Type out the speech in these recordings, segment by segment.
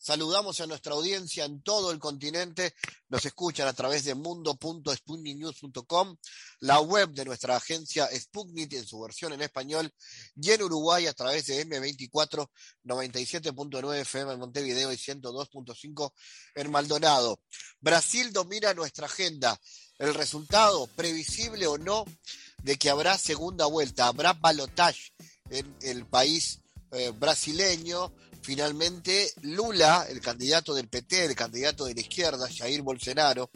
Saludamos a nuestra audiencia en todo el continente. Nos escuchan a través de mundo.sputniknews.com, la web de nuestra agencia Sputnik en su versión en español y en Uruguay a través de M24 97.9 FM en Montevideo y 102.5 en Maldonado. Brasil domina nuestra agenda. El resultado, previsible o no, de que habrá segunda vuelta, habrá balotage en el país eh, brasileño Finalmente, Lula, el candidato del PT, el candidato de la izquierda, Jair Bolsonaro,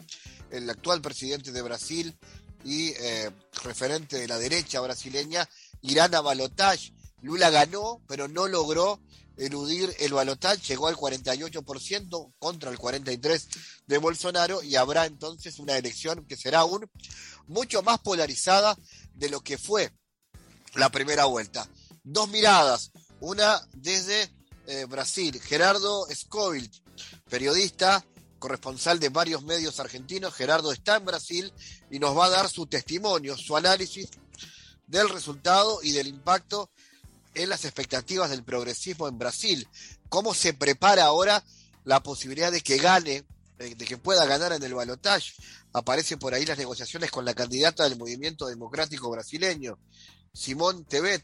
el actual presidente de Brasil y eh, referente de la derecha brasileña, irán a balotage. Lula ganó, pero no logró eludir el balotaje, llegó al 48% contra el 43% de Bolsonaro y habrá entonces una elección que será aún mucho más polarizada de lo que fue la primera vuelta. Dos miradas, una desde eh, Brasil. Gerardo Scoville, periodista, corresponsal de varios medios argentinos. Gerardo está en Brasil y nos va a dar su testimonio, su análisis del resultado y del impacto en las expectativas del progresismo en Brasil. ¿Cómo se prepara ahora la posibilidad de que gane, de que pueda ganar en el balotaje? Aparecen por ahí las negociaciones con la candidata del movimiento democrático brasileño, Simón Tebet,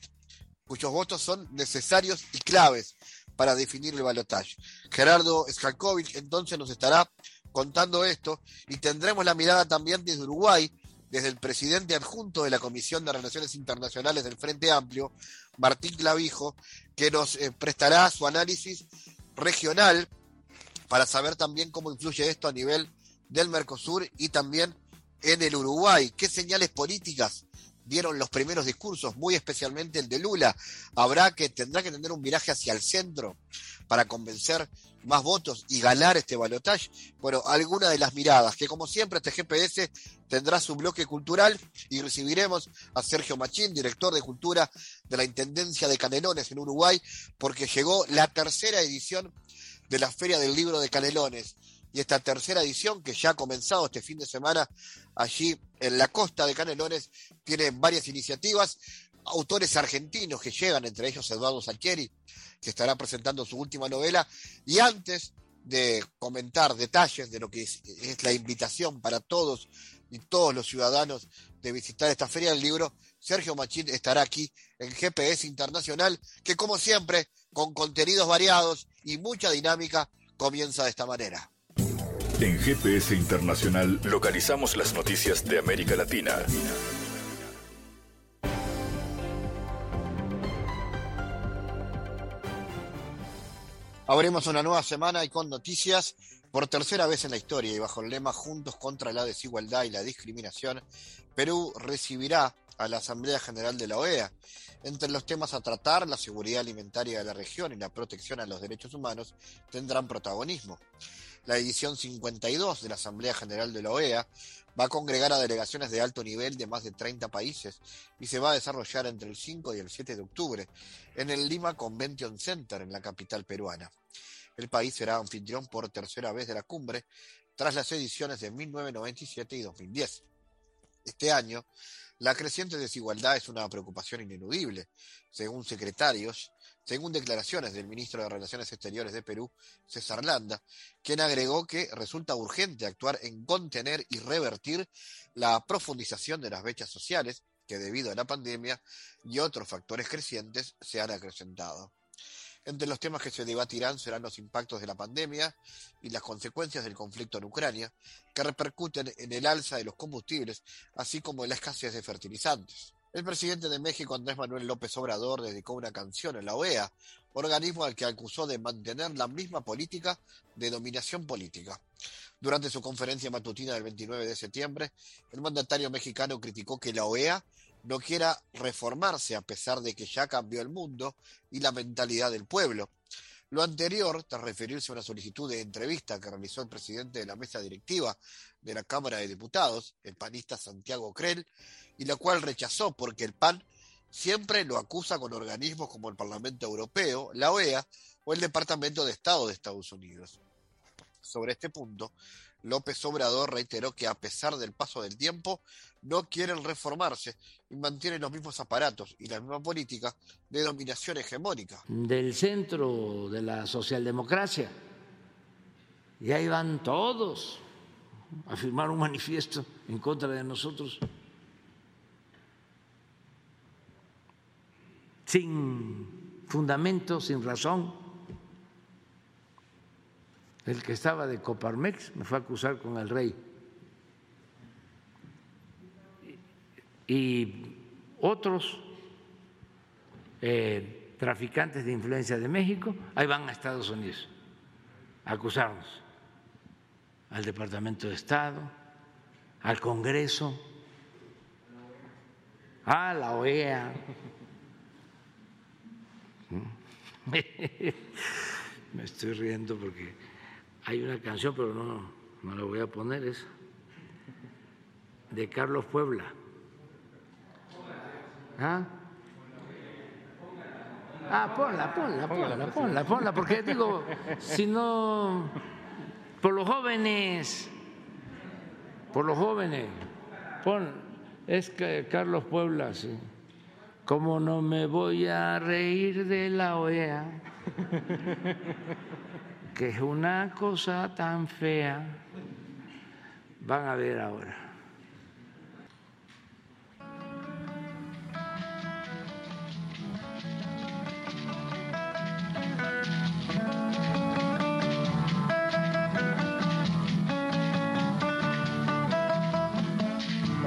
cuyos votos son necesarios y claves para definir el balotaje. Gerardo Skalkovic entonces nos estará contando esto y tendremos la mirada también desde Uruguay, desde el presidente adjunto de la Comisión de Relaciones Internacionales del Frente Amplio, Martín Clavijo, que nos eh, prestará su análisis regional para saber también cómo influye esto a nivel del Mercosur y también en el Uruguay. ¿Qué señales políticas dieron los primeros discursos, muy especialmente el de Lula. Habrá que, tendrá que tener un viraje hacia el centro para convencer más votos y ganar este balotaje. Bueno, alguna de las miradas, que como siempre este GPS tendrá su bloque cultural y recibiremos a Sergio Machín, director de cultura de la Intendencia de Canelones en Uruguay, porque llegó la tercera edición de la Feria del Libro de Canelones y esta tercera edición que ya ha comenzado este fin de semana allí en la costa de Canelones tiene varias iniciativas, autores argentinos que llegan, entre ellos Eduardo Salchieri, que estará presentando su última novela, y antes de comentar detalles de lo que es, la invitación para todos y todos los ciudadanos de visitar esta feria del libro, Sergio Machín estará aquí en GPS Internacional, que como siempre, con contenidos variados y mucha dinámica, comienza de esta manera. En GPS Internacional localizamos las noticias de América Latina. Abrimos una nueva semana y con noticias por tercera vez en la historia y bajo el lema Juntos contra la desigualdad y la discriminación, Perú recibirá a la Asamblea General de la OEA. Entre los temas a tratar, la seguridad alimentaria de la región y la protección a los derechos humanos tendrán protagonismo. La edición 52 de la Asamblea General de la OEA va a congregar a delegaciones de alto nivel de más de 30 países y se va a desarrollar entre el 5 y el 7 de octubre en el Lima Convention Center en la capital peruana. El país será anfitrión por tercera vez de la cumbre tras las ediciones de 1997 y 2010. Este año, la creciente desigualdad es una preocupación ineludible. Según secretarios, según declaraciones del ministro de Relaciones Exteriores de Perú, César Landa, quien agregó que resulta urgente actuar en contener y revertir la profundización de las brechas sociales que debido a la pandemia y otros factores crecientes se han acrecentado. Entre los temas que se debatirán serán los impactos de la pandemia y las consecuencias del conflicto en Ucrania, que repercuten en el alza de los combustibles, así como en la escasez de fertilizantes. El presidente de México, Andrés Manuel López Obrador, dedicó una canción en la OEA, organismo al que acusó de mantener la misma política de dominación política. Durante su conferencia matutina del 29 de septiembre, el mandatario mexicano criticó que la OEA no quiera reformarse a pesar de que ya cambió el mundo y la mentalidad del pueblo. Lo anterior, tras referirse a una solicitud de entrevista que realizó el presidente de la mesa directiva de la Cámara de Diputados, el panista Santiago Crel, y la cual rechazó porque el PAN siempre lo acusa con organismos como el Parlamento Europeo, la OEA o el Departamento de Estado de Estados Unidos. Sobre este punto, López Obrador reiteró que a pesar del paso del tiempo, no quieren reformarse y mantienen los mismos aparatos y la misma política de dominación hegemónica. Del centro de la socialdemocracia. Y ahí van todos a firmar un manifiesto en contra de nosotros. Sin fundamento, sin razón el que estaba de Coparmex me fue a acusar con el rey. Y otros eh, traficantes de influencia de México, ahí van a Estados Unidos a acusarnos, al Departamento de Estado, al Congreso, a la OEA. Me estoy riendo porque hay una canción, pero no, no la voy a poner, es de Carlos Puebla. ¿Ah? Ah, ponla, ponla, ponla, ponla, ponla, porque digo, si no, por los jóvenes, por los jóvenes, pon, es que Carlos Puebla, sí. ¿Cómo no me voy a reír de la OEA? Que es una cosa tan fea. Van a ver ahora.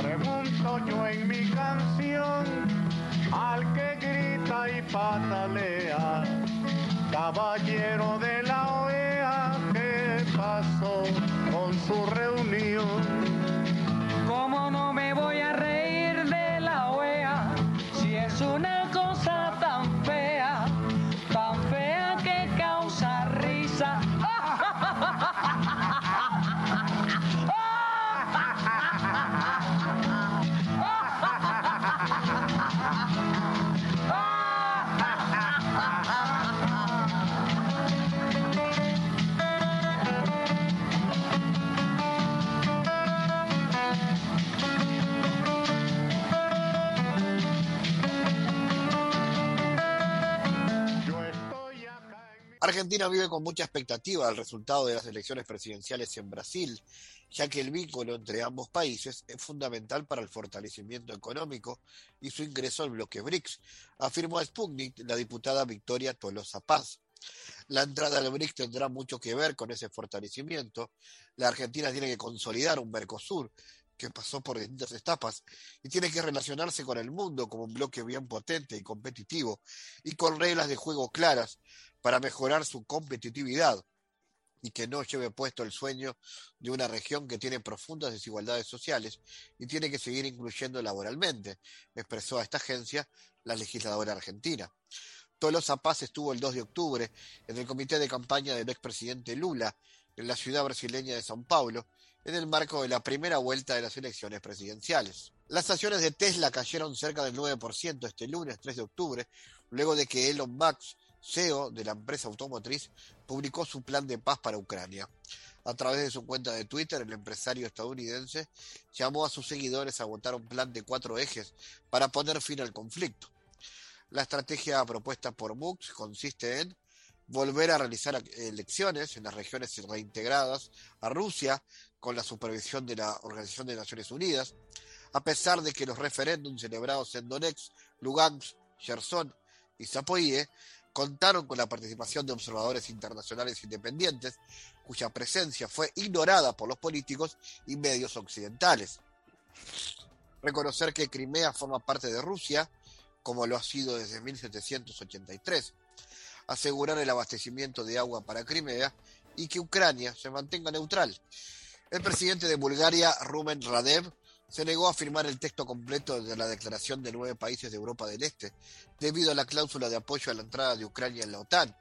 Pregunto yo en mi canción al que grita y patalea, caballero de la con Argentina vive con mucha expectativa el resultado de las elecciones presidenciales en Brasil, ya que el vínculo entre ambos países es fundamental para el fortalecimiento económico y su ingreso al bloque BRICS, afirmó a Sputnik la diputada Victoria Tolosa Paz. La entrada al BRICS tendrá mucho que ver con ese fortalecimiento. La Argentina tiene que consolidar un Mercosur que pasó por distintas etapas y tiene que relacionarse con el mundo como un bloque bien potente y competitivo y con reglas de juego claras para mejorar su competitividad y que no lleve puesto el sueño de una región que tiene profundas desigualdades sociales y tiene que seguir incluyendo laboralmente, expresó a esta agencia la legisladora argentina. Tolosa Paz estuvo el 2 de octubre en el comité de campaña del expresidente Lula en la ciudad brasileña de São Paulo en el marco de la primera vuelta de las elecciones presidenciales. Las acciones de Tesla cayeron cerca del 9% este lunes 3 de octubre, luego de que Elon Musk CEO de la empresa automotriz, publicó su plan de paz para Ucrania. A través de su cuenta de Twitter, el empresario estadounidense llamó a sus seguidores a votar un plan de cuatro ejes para poner fin al conflicto. La estrategia propuesta por MUX consiste en volver a realizar elecciones en las regiones reintegradas a Rusia con la supervisión de la Organización de Naciones Unidas, a pesar de que los referéndums celebrados en Donetsk, Lugansk, Kherson y Zapoye contaron con la participación de observadores internacionales independientes, cuya presencia fue ignorada por los políticos y medios occidentales. Reconocer que Crimea forma parte de Rusia, como lo ha sido desde 1783. Asegurar el abastecimiento de agua para Crimea y que Ucrania se mantenga neutral. El presidente de Bulgaria, Rumen Radev, se negó a firmar el texto completo de la declaración de nueve países de Europa del Este, debido a la cláusula de apoyo a la entrada de Ucrania en la OTAN,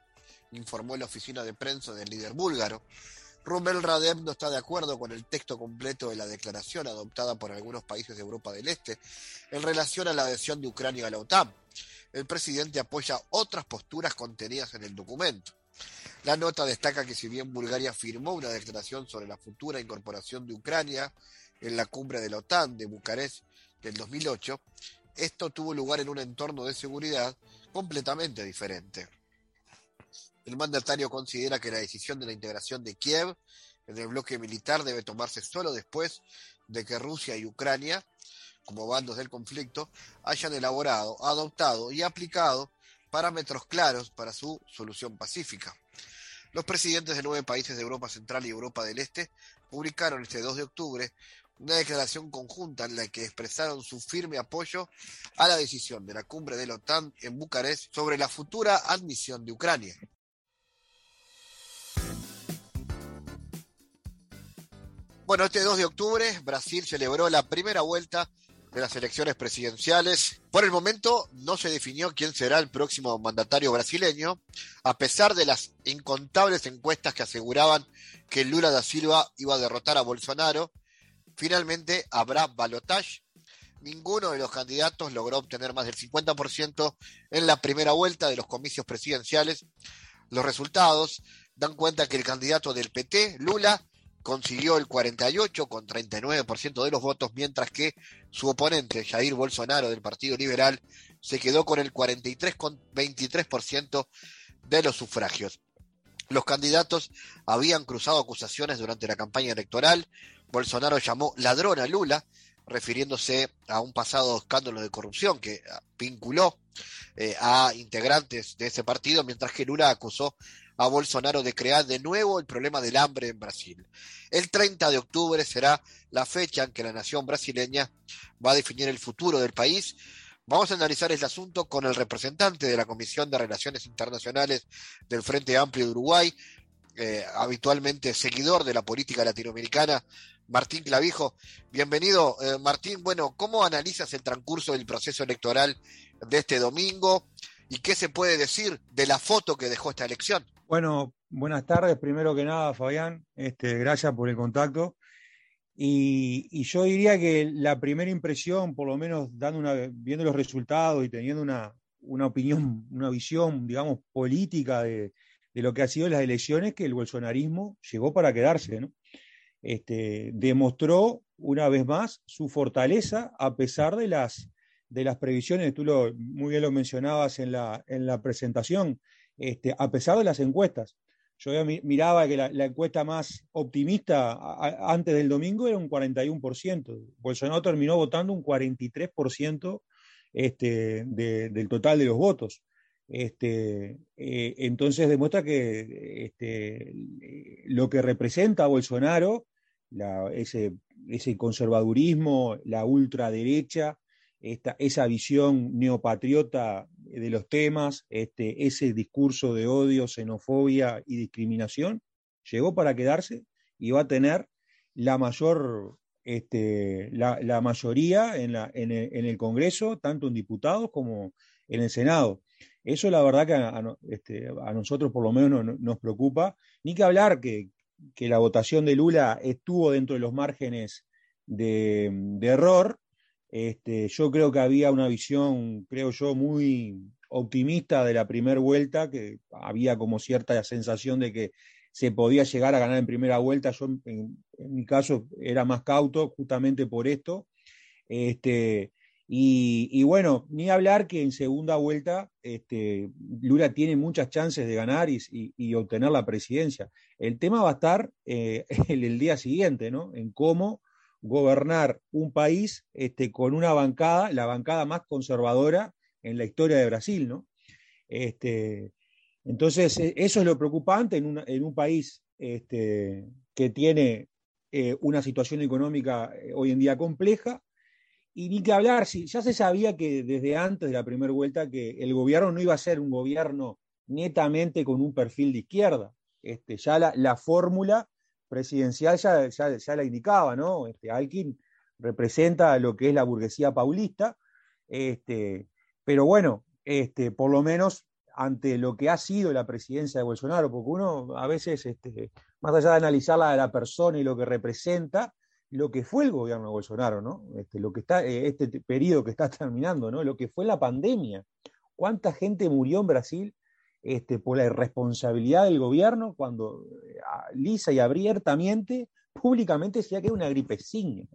informó la oficina de prensa del líder búlgaro. Rumel Radev no está de acuerdo con el texto completo de la declaración adoptada por algunos países de Europa del Este en relación a la adhesión de Ucrania a la OTAN. El presidente apoya otras posturas contenidas en el documento. La nota destaca que si bien Bulgaria firmó una declaración sobre la futura incorporación de Ucrania en la cumbre de la OTAN de Bucarest del 2008, esto tuvo lugar en un entorno de seguridad completamente diferente. El mandatario considera que la decisión de la integración de Kiev en el bloque militar debe tomarse solo después de que Rusia y Ucrania, como bandos del conflicto, hayan elaborado, adoptado y aplicado parámetros claros para su solución pacífica. Los presidentes de nueve países de Europa Central y Europa del Este publicaron este 2 de octubre una declaración conjunta en la que expresaron su firme apoyo a la decisión de la cumbre de la OTAN en Bucarest sobre la futura admisión de Ucrania. Bueno, este 2 de octubre Brasil celebró la primera vuelta de las elecciones presidenciales. Por el momento no se definió quién será el próximo mandatario brasileño, a pesar de las incontables encuestas que aseguraban que Lula da Silva iba a derrotar a Bolsonaro. Finalmente habrá balotage. Ninguno de los candidatos logró obtener más del 50% en la primera vuelta de los comicios presidenciales. Los resultados dan cuenta que el candidato del PT, Lula, consiguió el 48 con 39% de los votos, mientras que su oponente, Jair Bolsonaro del Partido Liberal, se quedó con el 43 con 23% de los sufragios. Los candidatos habían cruzado acusaciones durante la campaña electoral. Bolsonaro llamó ladrón a Lula, refiriéndose a un pasado escándalo de corrupción que vinculó eh, a integrantes de ese partido, mientras que Lula acusó a Bolsonaro de crear de nuevo el problema del hambre en Brasil. El 30 de octubre será la fecha en que la nación brasileña va a definir el futuro del país. Vamos a analizar este asunto con el representante de la Comisión de Relaciones Internacionales del Frente Amplio de Uruguay, eh, habitualmente seguidor de la política latinoamericana, Martín Clavijo. Bienvenido, eh, Martín. Bueno, ¿cómo analizas el transcurso del proceso electoral de este domingo y qué se puede decir de la foto que dejó esta elección? Bueno, buenas tardes, primero que nada, Fabián. Este, gracias por el contacto. Y, yo diría que la primera impresión, por lo menos dando una, viendo los resultados y teniendo una, opinión, una visión, digamos, política de, lo que ha sido las elecciones, que el bolsonarismo llegó para quedarse, ¿no? Este, demostró una vez más su fortaleza a pesar de las, de las previsiones, tú lo, muy bien lo mencionabas en la, en la presentación, este, a pesar de las encuestas. Yo miraba que la, encuesta más optimista antes del domingo era un 41%. Bolsonaro terminó votando un 43% este, del total de los votos. Este, eh, entonces demuestra que este, lo que representa a Bolsonaro, ese, ese, conservadurismo, la ultraderecha, esta, esa visión neopatriota de los temas, este, ese discurso de odio, xenofobia y discriminación, llegó para quedarse y va a tener la mayor, este, la, mayoría en, la, en, el, Congreso, tanto en diputados como en el Senado. Eso la verdad que a, este, nosotros por lo menos nos preocupa, ni que hablar que, que, la votación de Lula estuvo dentro de los márgenes de, de error, este, yo creo que había una visión, creo yo, muy optimista de la primera vuelta, que había como cierta sensación de que se podía llegar a ganar en primera vuelta. Yo, en, mi caso, era más cauto justamente por esto. Este, y, bueno, ni hablar que en segunda vuelta este, Lula tiene muchas chances de ganar y, obtener la presidencia. El tema va a estar eh, el, el, día siguiente, ¿no? En cómo gobernar un país este, con una bancada, la bancada más conservadora en la historia de Brasil, ¿no? Este, entonces, e, eso es lo preocupante en, un país este, que tiene eh, una situación económica eh, hoy en día compleja. Y ni que hablar, si ya se sabía que desde antes de la primera vuelta que el gobierno no iba a ser un gobierno netamente con un perfil de izquierda. Este, ya la fórmula presidencial ya, ya, la indicaba, ¿no? Este, Alkin representa lo que es la burguesía paulista, este, pero bueno, este, por lo menos ante lo que ha sido la presidencia de Bolsonaro, porque uno a veces, este, más allá de analizarla de la persona y lo que representa, lo que fue el gobierno de Bolsonaro, ¿no? Este, lo que está, eh, este periodo que está terminando, ¿no? Lo que fue la pandemia. ¿Cuánta gente murió en Brasil este, por la irresponsabilidad del gobierno cuando eh, lisa y abiertamente, públicamente decía que era una gripecina.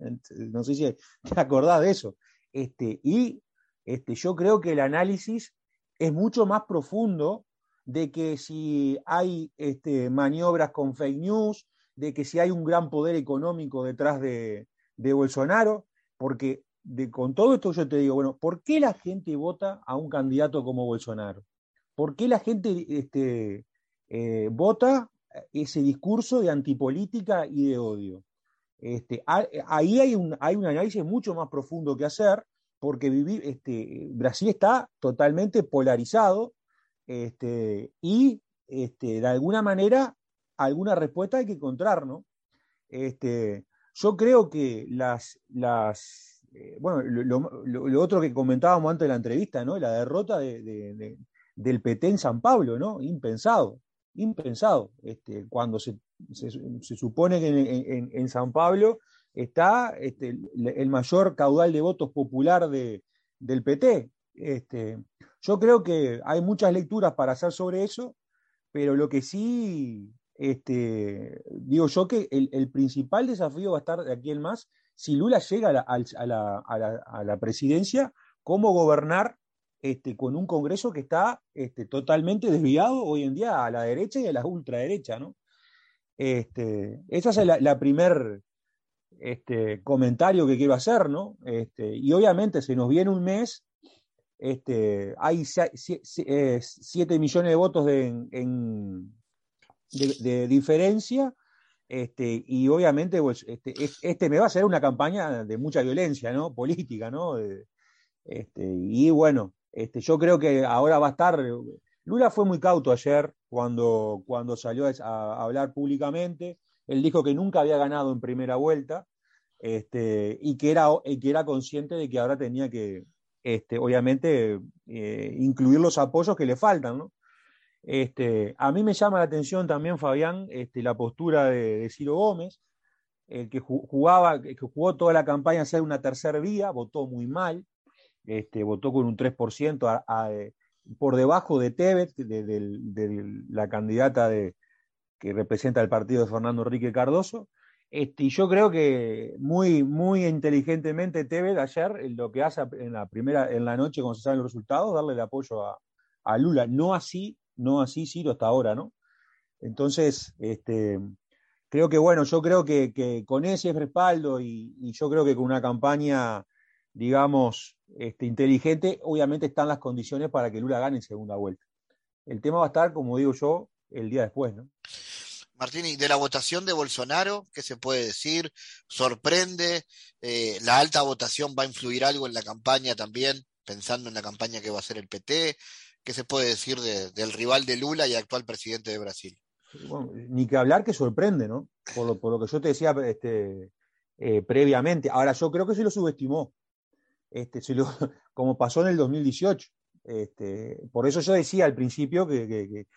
No sé si te acordás de eso. Este, y este, yo creo que el análisis es mucho más profundo de que si hay este, maniobras con fake news, de que si hay un gran poder económico detrás de, Bolsonaro, porque con todo esto yo te digo, bueno, ¿por qué la gente vota a un candidato como Bolsonaro? ¿Por qué la gente este, eh, vota ese discurso de antipolítica y de odio? Este, ahí hay un, análisis mucho más profundo que hacer, porque este, Brasil está totalmente polarizado este, y de alguna manera alguna respuesta hay que encontrar, ¿no? Yo creo que las, las eh, bueno, lo, otro que comentábamos antes de la entrevista, ¿no? La derrota de, del PT en San Pablo, ¿no? Impensado, impensado. Este, cuando se, se, supone que en, San Pablo está este, el mayor caudal de votos popular de, del PT. Este, yo creo que hay muchas lecturas para hacer sobre eso, pero lo que sí digo yo que el, principal desafío va a estar de aquí en más si Lula llega a la presidencia, cómo gobernar este, con un Congreso que está este, totalmente desviado hoy en día a la derecha y a la ultraderecha, ¿no? Este, esa es la, primer este, comentario que quiero hacer, ¿no? Este, y obviamente se nos viene un mes, este, hay 7 eh, millones de votos de, diferencia, este, y obviamente pues, este, me va a ser una campaña de mucha violencia, ¿no? Política, ¿no? y bueno, este, yo creo que ahora va a estar. Lula fue muy cauto ayer cuando, cuando salió a, hablar públicamente. Él dijo que nunca había ganado en primera vuelta este, y, que era, que era consciente de que ahora tenía que, este, obviamente, eh, incluir los apoyos que le faltan. a mí me llama la atención también, Fabián, la postura de, Ciro Gómez, el que jugaba, que jugó toda la campaña a ser una tercera vía, votó muy mal, este, votó con un 3% eh, por debajo de Tebet, de, la candidata que representa el partido de Fernando Enrique Cardoso. Este, y yo creo que muy, muy inteligentemente Tebet ayer lo que hace en la primera, en la noche cuando se saben los resultados, darle el apoyo a, Lula. No así, no así Ciro hasta ahora, ¿no? Entonces, este, creo que bueno, yo creo que, con ese respaldo y, yo creo que con una campaña, digamos, este, inteligente, obviamente están las condiciones para que Lula gane en segunda vuelta. El tema va a estar, como digo yo, el día después, ¿no? Martín, y de la votación de Bolsonaro, ¿qué se puede decir? ¿Sorprende? Eh, ¿La alta votación va a influir algo en la campaña también, pensando en la campaña que va a hacer el PT? ¿Qué se puede decir del rival de Lula y actual presidente de Brasil? ni que hablar que sorprende, ¿no? Por lo, que yo te decía este, eh, previamente. Ahora, yo creo que se lo subestimó este, como pasó en el 2018. Este, por eso yo decía al principio que,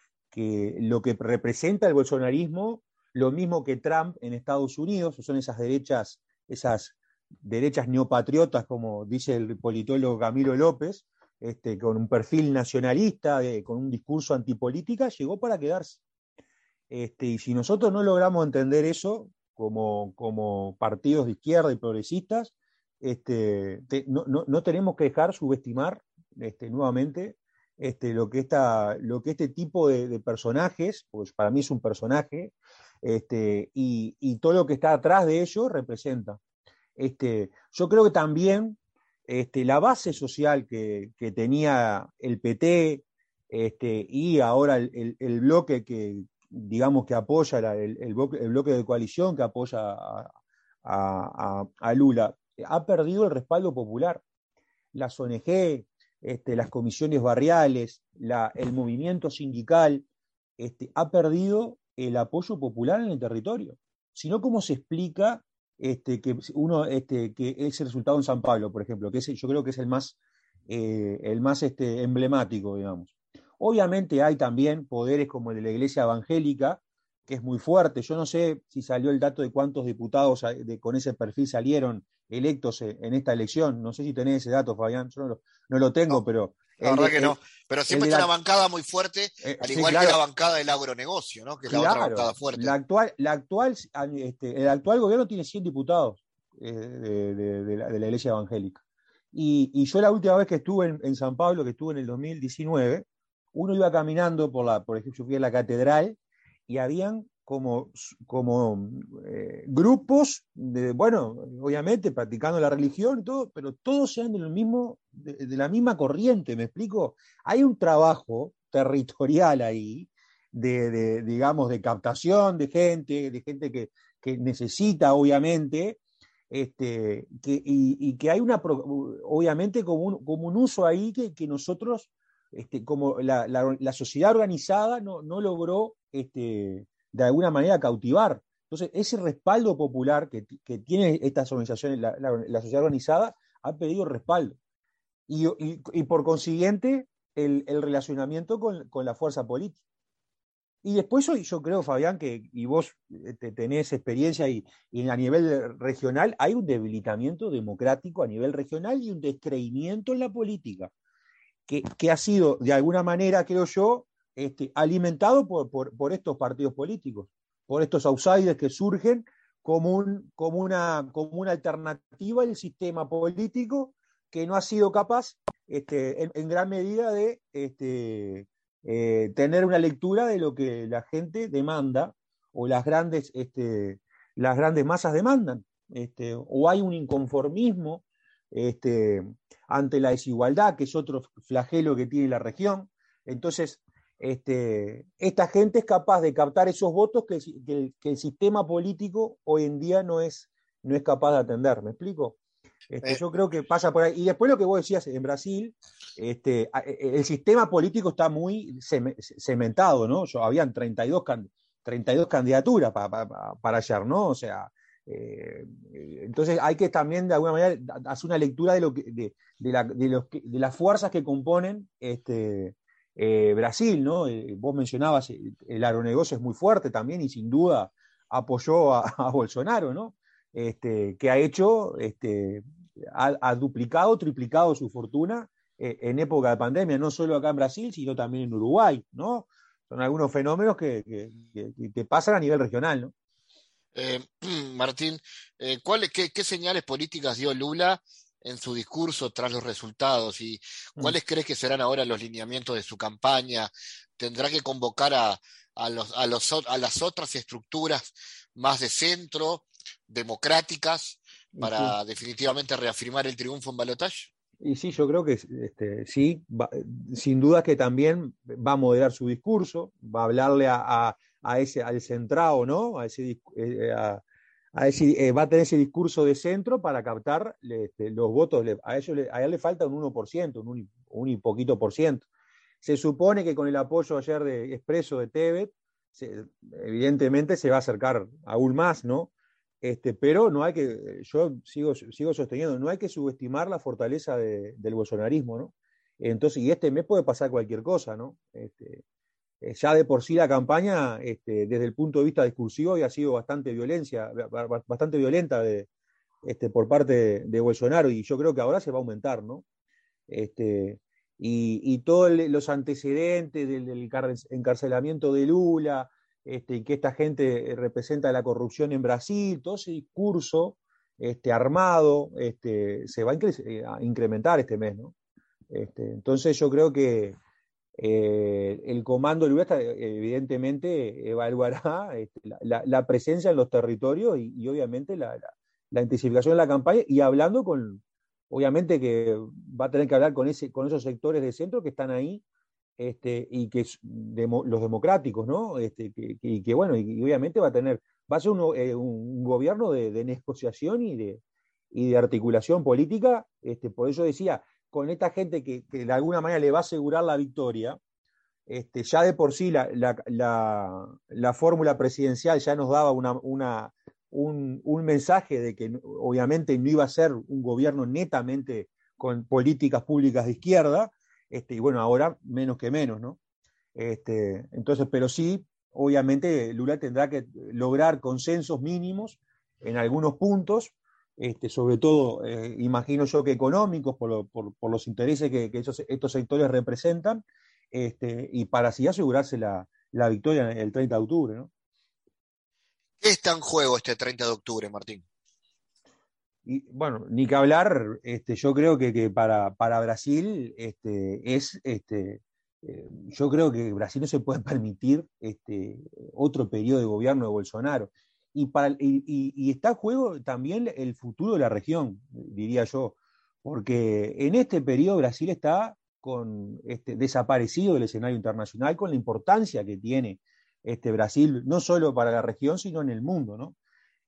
lo que representa el bolsonarismo, lo mismo que Trump en Estados Unidos, son esas derechas, esas derechas neopatriotas, como dice el politólogo Camilo López, este, con un perfil nacionalista, con un discurso antipolítica, llegó para quedarse. Este, y si nosotros no logramos entender eso como, como partidos de izquierda y progresistas, este, no, tenemos que dejar subestimar este, nuevamente este, lo, que esta, lo que este tipo de, personajes, pues para mí es un personaje, y, todo lo que está atrás de ello representa. Yo creo que también la base social que, tenía el PT y ahora el, bloque que, digamos, que apoya, el, bloque, de coalición que apoya a Lula, ha perdido el respaldo popular. Las ONG, este, las comisiones barriales, el movimiento sindical, este, ha perdido el apoyo popular en el territorio. Si no, ¿cómo se explica este, que uno, que ese resultado en San Pablo, por ejemplo, que yo creo que es el más, eh, el más emblemático, digamos. Obviamente hay también poderes como el de la Iglesia Evangélica, que es muy fuerte. Yo no sé si salió el dato de cuántos diputados con ese perfil salieron electos en esta elección. No sé si tenés ese dato, Fabián, yo no lo, tengo, pero La verdad que no. Pero siempre está una bancada muy fuerte, eh, al igual que la bancada del agronegocio, ¿no? Que es la otra bancada fuerte. La actual, la actual, este, el actual gobierno tiene 100 diputados eh, de, la, iglesia evangélica. Y, yo la última vez que estuve en, San Pablo, que estuve en el 2019, uno iba caminando por la, por ejemplo, yo fui a la catedral y habían como, como eh, grupos, de, bueno, obviamente practicando la religión todo, pero todos sean del mismo, de, la misma corriente, ¿me explico? Hay un trabajo territorial ahí, de, digamos, de captación de gente, de gente que, necesita, obviamente, este, que, y, que hay una, obviamente, como un, como un uso ahí que, que nosotros, este, como la, la, sociedad organizada no, no logró este, de alguna manera cautivar. Entonces, ese respaldo popular que, que tienen estas organizaciones, la, sociedad organizada, ha pedido respaldo. Y, y, por consiguiente, el, el relacionamiento con, con, la fuerza política. Y después yo, yo creo, Fabián, que, y vos este, tenés experiencia y, y, a nivel regional, hay un debilitamiento democrático a nivel regional y un descreimiento en la política, que, que ha sido, de alguna manera, creo yo, este, alimentado por, estos partidos políticos, por estos outsiders que surgen como, como, una, como una alternativa al sistema político que no ha sido capaz este, en, gran medida de este, eh, tener una lectura de lo que la gente demanda o las grandes, las grandes masas demandan. O hay un inconformismo ante la desigualdad, que es otro flagelo que tiene la región. Entonces, este, esta gente es capaz de captar esos votos que, el sistema político hoy en día no es, no es capaz de atender. ¿Me explico? Este, eh. yo creo que pasa por ahí. Y después lo que vos decías en Brasil, este, e, e, el sistema político está muy cementado, ¿no? Yo, habían 32, 32 candidaturas para ayer, ¿no? O sea, eh, entonces hay que también de alguna manera hacer una lectura de, lo que, de, la, de, los, de las fuerzas que componen este, eh, Brasil, ¿no? Eh, vos mencionabas, eh, el agronegocio es muy fuerte también y sin duda apoyó a, Bolsonaro, ¿no? Este, que ha hecho, este, ha, duplicado, triplicado su fortuna en época de pandemia, no solo acá en Brasil, sino también en Uruguay, ¿no? Son algunos fenómenos que, que, pasan a nivel regional, ¿no? Martín, qué, qué, señales políticas dio Lula en su discurso tras los resultados y mm. cuáles crees que serán ahora los lineamientos de su campaña. ¿Tendrá que convocar a, a, los, a, los, a las otras estructuras más de centro, democráticas, para definitivamente reafirmar el triunfo en balotaje? Y sí, yo creo que este, sí, sin duda que también va a moderar su discurso, va a hablarle a, a, ese, al centrado, ¿no? A ese, eh, a, a decir, eh, va a tener ese discurso de centro para captar este, los votos. A, ellos, a él le falta un 1%, un, un, poquito por ciento. Se supone que con el apoyo ayer de expreso de Tebet, evidentemente se va a acercar aún más, ¿no? Este, pero no hay que, yo sigo, sigo sosteniendo, no hay que subestimar la fortaleza del bolsonarismo, ¿no? Entonces, y este mes puede pasar cualquier cosa, ¿no? Este, ya de por sí la campaña, este, desde el punto de vista discursivo, ha sido bastante violencia, bastante violenta de, este, por parte de, Bolsonaro, y yo creo que ahora se va a aumentar, ¿no? Este, y, todos los antecedentes del, encarcelamiento de Lula, este, y que esta gente representa la corrupción en Brasil, todo ese discurso este, armado este, se va a, eh, incrementar este mes, ¿no? Este, entonces yo creo que eh, el comando del UESTA evidentemente evaluará este, la, presencia en los territorios y, obviamente la, intensificación de la campaña y hablando con, obviamente que va a tener que hablar con, ese, con esos sectores de centro que están ahí este, y que los democráticos, ¿no? Este, y que bueno, y, obviamente va a tener, va a ser un, eh, gobierno de, negociación y de, y de articulación política, este, por eso decía, con esta gente que, de alguna manera le va a asegurar la victoria, este, ya de por sí la, la, fórmula presidencial ya nos daba un, mensaje de que obviamente no iba a ser un gobierno netamente con políticas públicas de izquierda, este, y bueno, ahora menos que menos, ¿no? Este, entonces, pero sí, obviamente Lula tendrá que lograr consensos mínimos en algunos puntos este, sobre todo, eh, imagino yo que económicos, por, los intereses que, estos sectores representan, este, y para así asegurarse la, victoria el 30 de octubre. ¿no? ¿Qué está en juego este 30 de octubre, Martín? Y, bueno, ni que hablar, este, yo creo que, para, para, Brasil este, es, este, eh, yo creo que Brasil no se puede permitir este, otro periodo de gobierno de Bolsonaro. Y, para, y, está en juego también el futuro de la región, diría yo, porque en este periodo Brasil está con, este, desaparecido del escenario internacional con la importancia que tiene este, Brasil, no solo para la región, sino en el mundo. ¿no?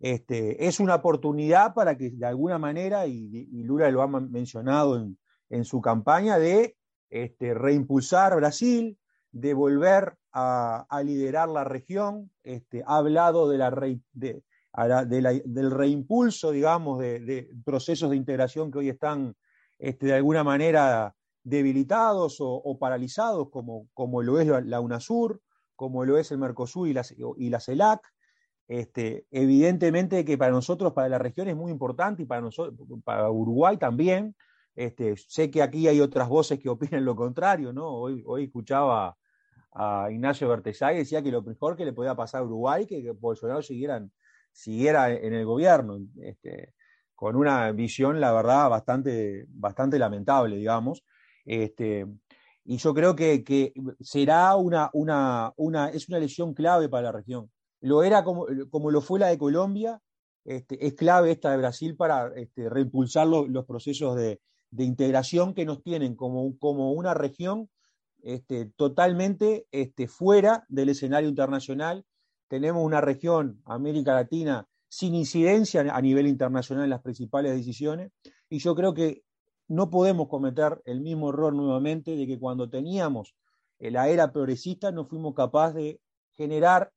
Este, es una oportunidad para que de alguna manera, y, Lula lo ha mencionado en, en su campaña, de este, reimpulsar Brasil, de volver a, liderar la región, este, ha hablado de la, de, del reimpulso, digamos, de, procesos de integración que hoy están este, de alguna manera debilitados o, paralizados, como, como, lo es la, UNASUR, como lo es el Mercosur y la, y la CELAC. Este, evidentemente que para nosotros, para la región es muy importante y para, nosotros, para Uruguay también. Sé que aquí hay otras voces que opinan lo contrario, ¿no? Hoy escuchaba a Ignacio Bertesay, decía que lo mejor que le podía pasar a Uruguay que, que Bolsonaro siguiera en el gobierno, este, con una visión, la verdad, bastante, bastante lamentable, digamos. Este, y yo creo que, será una, una, una, es una elección clave para la región. Lo era como, como lo fue la de Colombia, este, es clave esta de Brasil para reimpulsar los procesos de, de, integración que nos tienen como, como una región este, totalmente este, fuera del escenario internacional. Tenemos una región, América Latina, sin incidencia a nivel internacional en las principales decisiones. Y yo creo que no podemos cometer el mismo error nuevamente de que cuando teníamos la era progresista no fuimos capaces de generar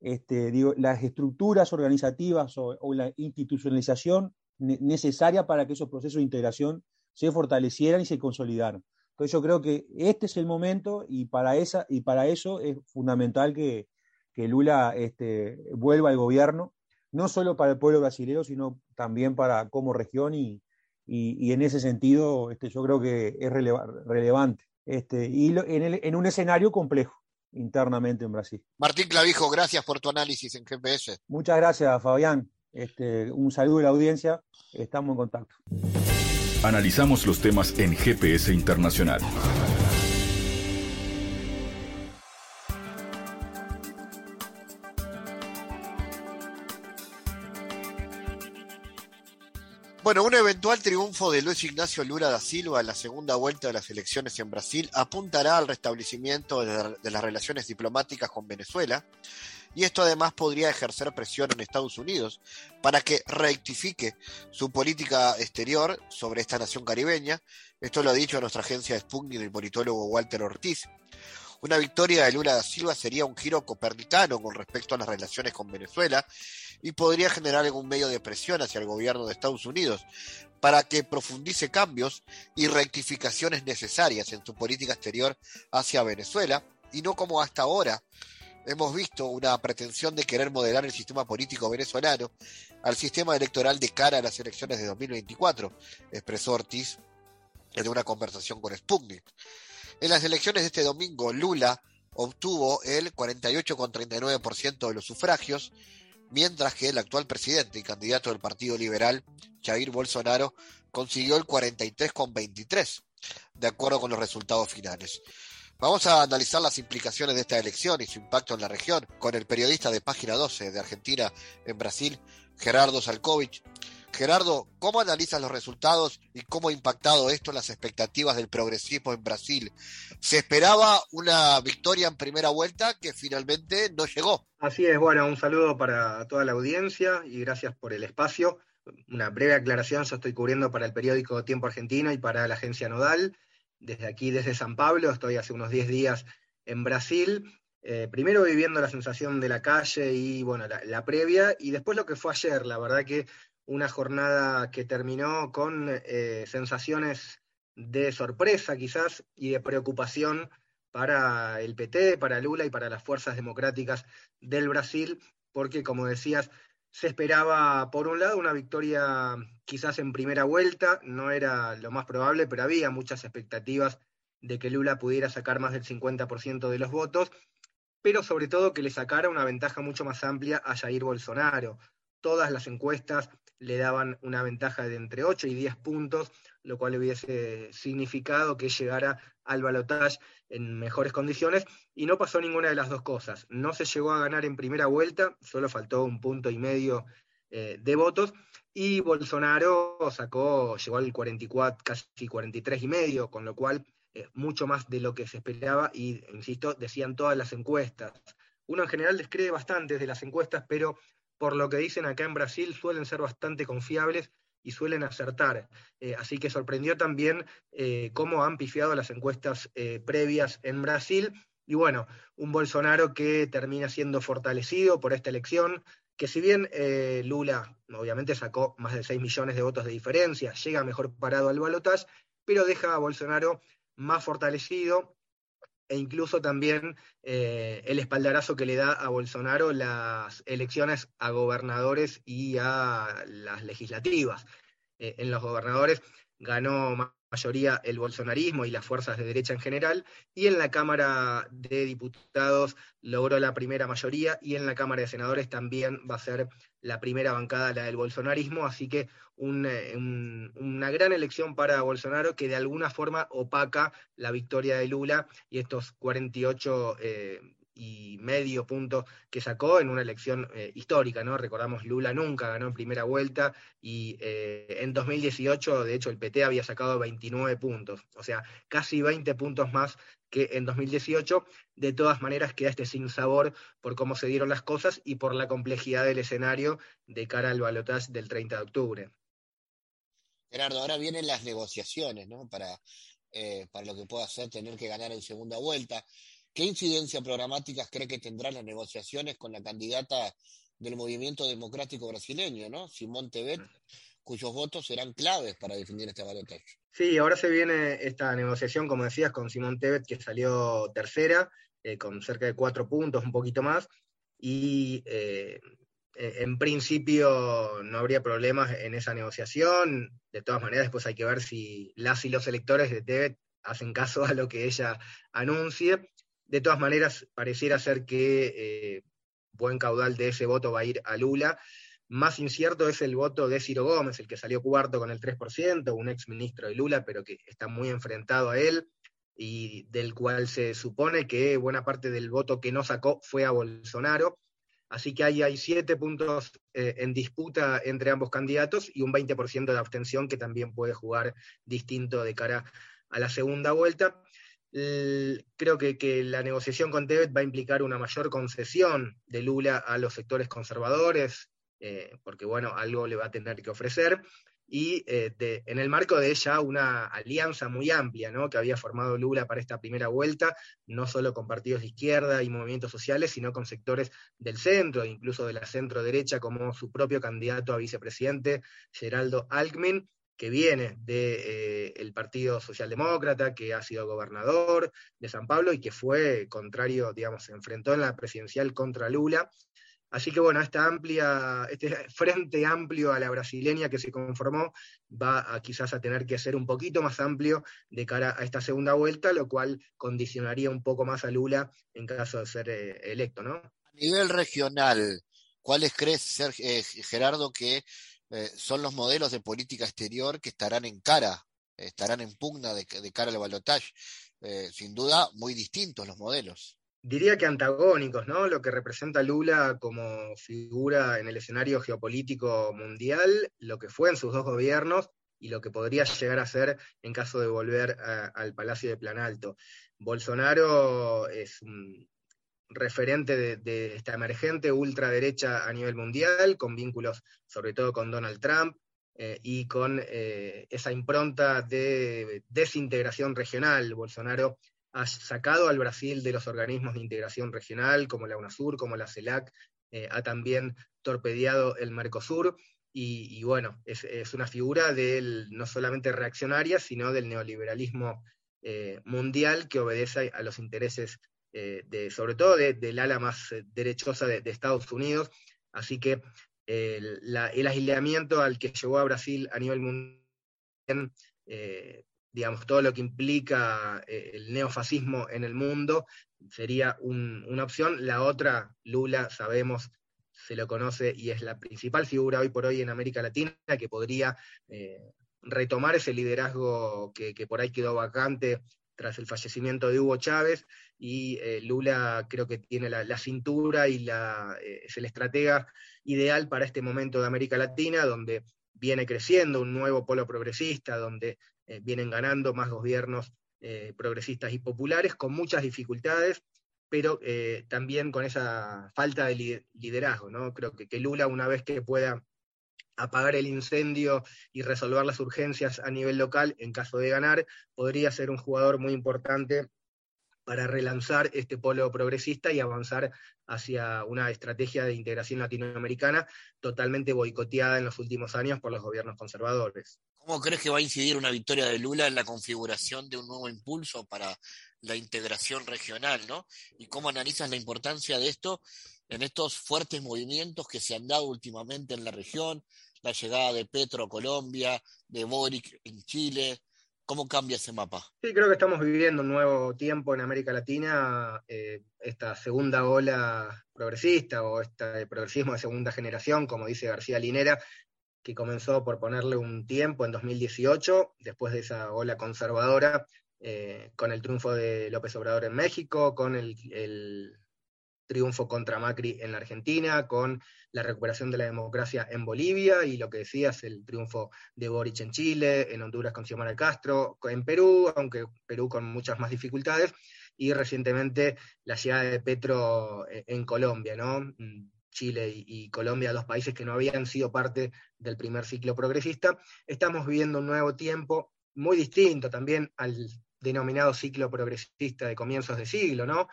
este, las estructuras organizativas o, la institucionalización necesaria para que esos procesos de integración se fortalecieran y se consolidaran. Entonces yo creo que este es el momento y para, esa, y para eso es fundamental que, Lula este, vuelva al gobierno, no solo para el pueblo brasileño, sino también para como región y, y, en ese sentido este, yo creo que es relevante. Este, y en, en un escenario complejo internamente en Brasil. Martín Clavijo, gracias por tu análisis en GPS. Muchas gracias, Fabián. Este, un saludo a la audiencia. Estamos en contacto. Analizamos los temas en GPS Internacional. Bueno, un eventual triunfo de Luis Ignacio Lula da Silva en la segunda vuelta de las elecciones en Brasil apuntará al restablecimiento de, las relaciones diplomáticas con Venezuela y esto además podría ejercer presión en Estados Unidos para que rectifique su política exterior sobre esta nación caribeña. Esto lo ha dicho nuestra agencia Sputnik el politólogo Walter Ortiz. Una victoria de Lula da Silva sería un giro copernicano con respecto a las relaciones con Venezuela y podría generar algún medio de presión hacia el gobierno de Estados Unidos para que profundice cambios y rectificaciones necesarias en su política exterior hacia Venezuela y no como hasta ahora hemos visto una pretensión de querer modelar el sistema político venezolano al sistema electoral de cara a las elecciones de 2024, expresó Ortiz en una conversación con Sputnik. En las elecciones de este domingo, Lula obtuvo el 48,39% de los sufragios, mientras que el actual presidente y candidato del Partido Liberal, Jair Bolsonaro, consiguió el 43,23%, de acuerdo con los resultados finales. Vamos a analizar las implicaciones de esta elección y su impacto en la región con el periodista de Página 12 de Argentina en Brasil, Gerardo Salkovich. Gerardo, ¿cómo analizas los resultados y cómo ha impactado esto en las expectativas del progresismo en Brasil? Se esperaba una victoria en primera vuelta que finalmente no llegó. Así es, bueno, un saludo para toda la audiencia y gracias por el espacio. Una breve aclaración, yo estoy cubriendo para el periódico Tiempo Argentino y para la agencia Nodal desde aquí, desde San Pablo, estoy hace unos 10 días en Brasil, eh, primero viviendo la sensación de la calle y bueno, la, previa, y después lo que fue ayer, la verdad que una jornada que terminó con eh, sensaciones de sorpresa quizás y de preocupación para el PT, para Lula y para las fuerzas democráticas del Brasil, porque como decías, Se esperaba, por un lado, una victoria quizás en primera vuelta, no era lo más probable, pero había muchas expectativas de que Lula pudiera sacar más del 50% de los votos, pero sobre todo que le sacara una ventaja mucho más amplia a Jair Bolsonaro. Todas las encuestas le daban una ventaja de entre 8 y 10 puntos, lo cual hubiese significado que llegara al balotaje en mejores condiciones, y no pasó ninguna de las dos cosas. No se llegó a ganar en primera vuelta, solo faltó un punto y medio eh, de votos, y Bolsonaro sacó, llegó al 44, casi 43 y medio, con lo cual eh, mucho más de lo que se esperaba, y insisto, decían todas las encuestas. Uno en general descree bastante de las encuestas, pero por lo que dicen acá en Brasil, suelen ser bastante confiables y suelen acertar. Eh, así que sorprendió también eh, cómo han pifiado las encuestas eh, previas en Brasil. Y bueno, un Bolsonaro que termina siendo fortalecido por esta elección, que si bien Lula obviamente sacó más de 6 millones de votos de diferencia, llega mejor parado al balotaje, pero deja a Bolsonaro más fortalecido, e incluso también eh, el espaldarazo que le da a Bolsonaro las elecciones a gobernadores y a las legislativas. Eh, en los gobernadores ganó mayoría el bolsonarismo y las fuerzas de derecha en general, y en la Cámara de Diputados logró la primera mayoría, y en la Cámara de Senadores también va a ser la primera bancada la del bolsonarismo, así que eh, una gran elección para Bolsonaro que de alguna forma opaca la victoria de Lula y estos 48 eh, y medio punto que sacó en una elección eh, histórica, ¿no? Recordamos, Lula nunca ganó en primera vuelta y en 2018, de hecho, el PT había sacado 29 puntos, o sea, casi 20 puntos más que en 2018. De todas maneras, queda este sin sabor por cómo se dieron las cosas y por la complejidad del escenario de cara al balotaje del 30 de octubre. Gerardo, ahora vienen las negociaciones, ¿no? Para, eh, para lo que pueda hacer tener que ganar en segunda vuelta. ¿Qué incidencia programáticas cree que tendrán las negociaciones con la candidata del movimiento democrático brasileño, ¿no? Simón Tebet, cuyos votos serán claves para definir este balotaje. Sí, ahora se viene esta negociación, como decías, con Simón Tebet, que salió tercera, eh, con cerca de cuatro puntos, un poquito más, y eh, eh, en principio no habría problemas en esa negociación. De todas maneras, después hay que ver si las y los electores de Tebet hacen caso a lo que ella anuncie. De todas maneras, pareciera ser que eh, buen caudal de ese voto va a ir a Lula. Más incierto es el voto de Ciro Gómez, el que salió cuarto con el 3%, un ex ministro de Lula, pero que está muy enfrentado a él y del cual se supone que buena parte del voto que no sacó fue a Bolsonaro. Así que ahí hay siete puntos eh, en disputa entre ambos candidatos y un 20% de abstención que también puede jugar distinto de cara a la segunda vuelta. Creo que, la negociación con Tebet va a implicar una mayor concesión de Lula a los sectores conservadores, eh, porque bueno, algo le va a tener que ofrecer y eh, en el marco de ella una alianza muy amplia ¿no? que había formado Lula para esta primera vuelta, no solo con partidos de izquierda y movimientos sociales, sino con sectores del centro, incluso de la centro derecha, como su propio candidato a vicepresidente, Geraldo Alckmin, que viene del de, eh, Partido Socialdemócrata, que ha sido gobernador de San Pablo y que fue contrario, digamos, se enfrentó en la presidencial contra Lula Así que bueno, esta amplia, este frente amplio a la brasileña que se conformó va a quizás a tener que ser un poquito más amplio de cara a esta segunda vuelta, lo cual condicionaría un poco más a Lula en caso de ser eh, electo, ¿no? A nivel regional, ¿cuáles crees, eh, Gerardo, que eh, son los modelos de política exterior que estarán en cara, estarán en pugna de, cara al balotaje? sin duda, muy distintos los modelos diría que antagónicos, ¿no? Lo que representa Lula como figura en el escenario geopolítico mundial, lo que fue en sus dos gobiernos y lo que podría llegar a ser en caso de volver al Palacio de Plan Alto. Bolsonaro es un referente de, esta emergente ultraderecha a nivel mundial, con vínculos sobre todo con Donald Trump, eh, y con eh, esa impronta de desintegración regional. Bolsonaro ha sacado al Brasil de los organismos de integración regional, como la UNASUR, como la CELAC, eh, ha también torpedeado el Mercosur, y, bueno, es, una figura del, no solamente reaccionaria, sino del neoliberalismo mundial que obedece a los intereses, eh, sobre todo del ala más derechosa de, Estados Unidos. Así que el, aislamiento al que llevó a Brasil a nivel mundial, eh, digamos, todo lo que implica eh, el neofascismo en el mundo, sería una opción. La otra, Lula, sabemos, se lo conoce y es la principal figura hoy por hoy en América Latina que podría eh, retomar ese liderazgo que, por ahí quedó vacante tras el fallecimiento de Hugo Chávez y eh, Lula creo que tiene la, cintura y la, eh, es el estratega ideal para este momento de América Latina, donde viene creciendo un nuevo polo progresista, donde vienen ganando más gobiernos progresistas y populares, con muchas dificultades, pero eh, también con esa falta de liderazgo, ¿no? Creo que, que, Lula, una vez que pueda apagar el incendio y resolver las urgencias a nivel local, en caso de ganar, podría ser un jugador muy importante para relanzar este polo progresista y avanzar hacia una estrategia de integración latinoamericana totalmente boicoteada en los últimos años por los gobiernos conservadores. ¿Cómo crees que va a incidir una victoria de Lula en la configuración de un nuevo impulso para la integración regional, ¿no? Y cómo analizas la importancia de esto en estos fuertes movimientos que se han dado últimamente en la región, la llegada de Petro a Colombia, de Boric en Chile, ¿Cómo cambia ese mapa? Sí, creo que estamos viviendo un nuevo tiempo en América Latina, eh, esta segunda ola progresista o este progresismo de segunda generación, como dice García Linera, que comenzó por ponerle un tiempo en 2018, después de esa ola conservadora, eh, con el triunfo de López Obrador en México, con el, triunfo contra Macri en la Argentina, con la recuperación de la democracia en Bolivia y lo que decías, el triunfo de Boric en Chile, en Honduras con Xiomara Castro, en Perú, aunque Perú con muchas más dificultades, y recientemente la llegada de Petro eh, en Colombia, ¿no? Mm, Chile y, Colombia, dos países que no habían sido parte del primer ciclo progresista. Estamos viviendo un nuevo tiempo muy distinto también al denominado ciclo progresista de comienzos de siglo, ¿no?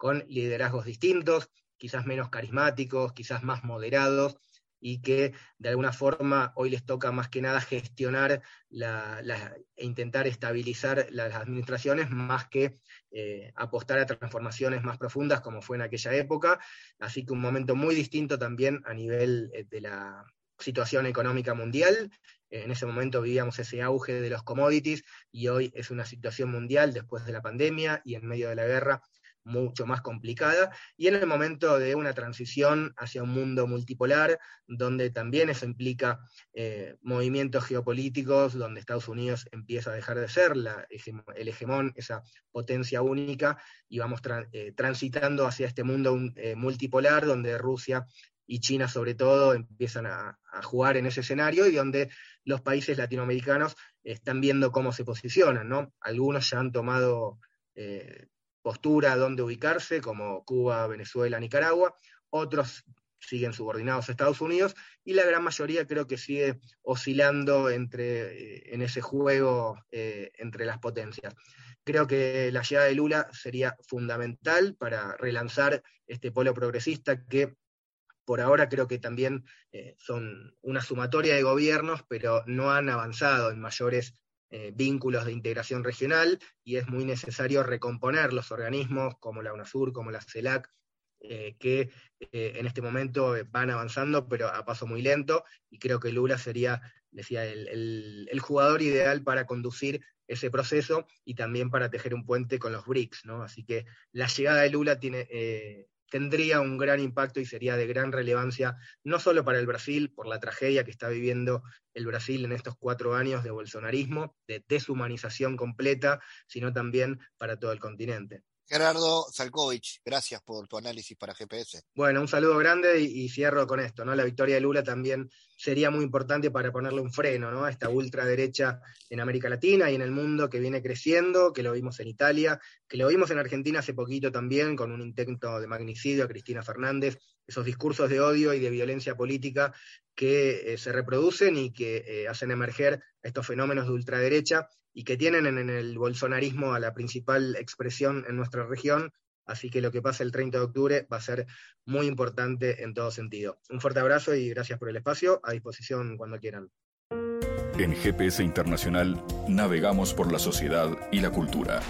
Con liderazgos distintos, quizás menos carismáticos, quizás más moderados, y que de alguna forma hoy les toca más que nada gestionar e intentar estabilizar las administraciones más que eh, apostar a transformaciones más profundas como fue en aquella época. Así que un momento muy distinto también a nivel eh, de la situación económica mundial. En ese momento vivíamos ese auge de los commodities y hoy es una situación mundial después de la pandemia y en medio de la guerra mucho más complicada, y en el momento de una transición hacia un mundo multipolar, donde también eso implica eh, movimientos geopolíticos, donde Estados Unidos empieza a dejar de ser la, el hegemón, esa potencia única, y vamos eh, transitando hacia este mundo eh, multipolar, donde Rusia y China sobre todo empiezan a, jugar en ese escenario y donde los países latinoamericanos están viendo cómo se posicionan, ¿no? Algunos ya han tomado postura dónde ubicarse, como Cuba, Venezuela, Nicaragua, otros siguen subordinados a Estados Unidos y la gran mayoría creo que sigue oscilando entre, eh, en ese juego eh, entre las potencias. Creo que la llegada de Lula sería fundamental para relanzar este polo progresista que por ahora creo que también eh, son una sumatoria de gobiernos, pero no han avanzado en mayores eh, vínculos de integración regional y es muy necesario recomponer los organismos como la UNASUR, como la CELAC, eh, que eh, en este momento van avanzando, pero a paso muy lento, y creo que Lula sería, decía, el, el, jugador ideal para conducir ese proceso y también para tejer un puente con los BRICS, ¿no? Así que la llegada de Lula tiene tendría un gran impacto y sería de gran relevancia, no solo para el Brasil, por la tragedia que está viviendo el Brasil en estos cuatro años de bolsonarismo, de deshumanización completa, sino también para todo el continente. Gerardo Zalkovich, gracias por tu análisis para GPS. Bueno, un saludo grande y, cierro con esto, ¿no? La victoria de Lula también sería muy importante para ponerle un freno, ¿no? A esta ultraderecha en América Latina y en el mundo que viene creciendo, que lo vimos en Italia, que lo vimos en Argentina hace poquito también, con un intento de magnicidio a Cristina Fernández, esos discursos de odio y de violencia política que eh, se reproducen y que eh, hacen emerger estos fenómenos de ultraderecha y que tienen en el bolsonarismo a la principal expresión en nuestra región, así que lo que pasa el 30 de octubre va a ser muy importante en todo sentido. Un fuerte abrazo y gracias por el espacio, a disposición cuando quieran. En GPS Internacional navegamos por la sociedad y la cultura.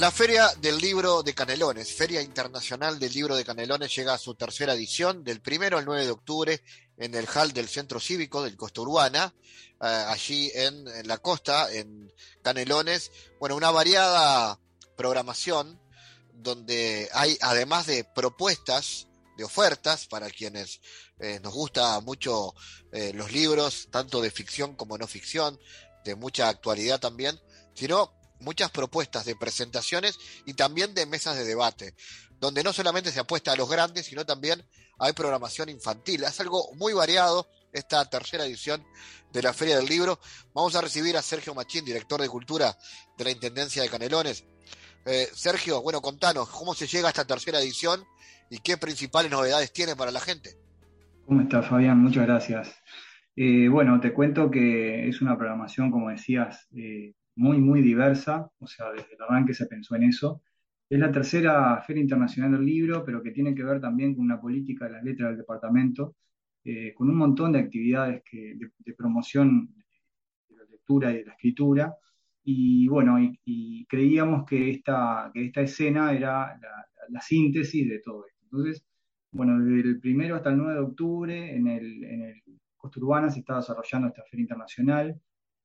La Feria del Libro de Canelones, Feria Internacional del Libro de Canelones, llega a su tercera edición del primero al 9 de octubre en el hall del Centro Cívico del Costa Urbana, eh, allí en, la costa, en Canelones. Bueno, una variada programación donde hay, además de propuestas, de ofertas para quienes eh, nos gusta mucho eh, los libros, tanto de ficción como no ficción, de mucha actualidad también, sino muchas propuestas de presentaciones y también de mesas de debate, donde no solamente se apuesta a los grandes, sino también hay programación infantil. Es algo muy variado esta tercera edición de la Feria del Libro. Vamos a recibir a Sergio Machín, director de Cultura de la Intendencia de Canelones. Eh, Sergio, bueno, contanos, ¿cómo se llega a esta tercera edición y qué principales novedades tiene para la gente? ¿Cómo estás, Fabián? Muchas gracias. Eh, bueno, te cuento que es una programación, como decías, eh, muy, muy diversa, o sea, desde el arranque se pensó en eso. Es la tercera Feria Internacional del Libro, pero que tiene que ver también con una política de las letras del departamento, eh, con un montón de actividades que, de, promoción de la lectura y de la escritura. Y bueno, y, creíamos que esta, que esta escena era la, síntesis de todo esto. Entonces, bueno, desde el primero hasta el 9 de octubre en el, en el Costa Urbana se está desarrollando esta Feria Internacional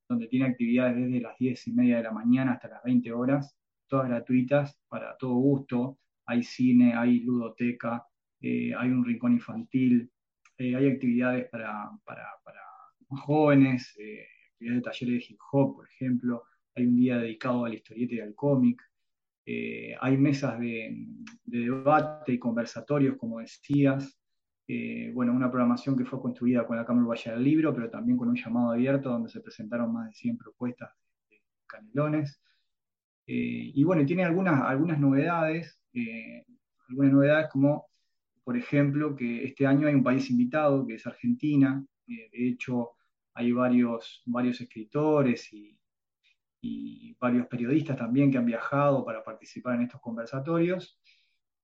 donde tiene actividades desde las 10 y media de la mañana hasta las 20 horas, todas gratuitas, para todo gusto. Hay cine, hay ludoteca, eh, hay un rincón infantil, eh, hay actividades para, para, para jóvenes, eh, actividades de talleres de hip hop, por ejemplo. Hay un día dedicado a la historieta y al cómic. hay mesas de, de debate y conversatorios, como decías. Eh, bueno, una programación que fue construida con la Cámara Valle del Libro, pero también con un llamado abierto donde se presentaron más de 100 propuestas de, canelones. Eh, y bueno, tiene algunas, algunas novedades, eh, algunas novedades como, por ejemplo, que este año hay un país invitado, que es Argentina. de hecho, hay varios, varios escritores y, y varios periodistas también que han viajado para participar en estos conversatorios.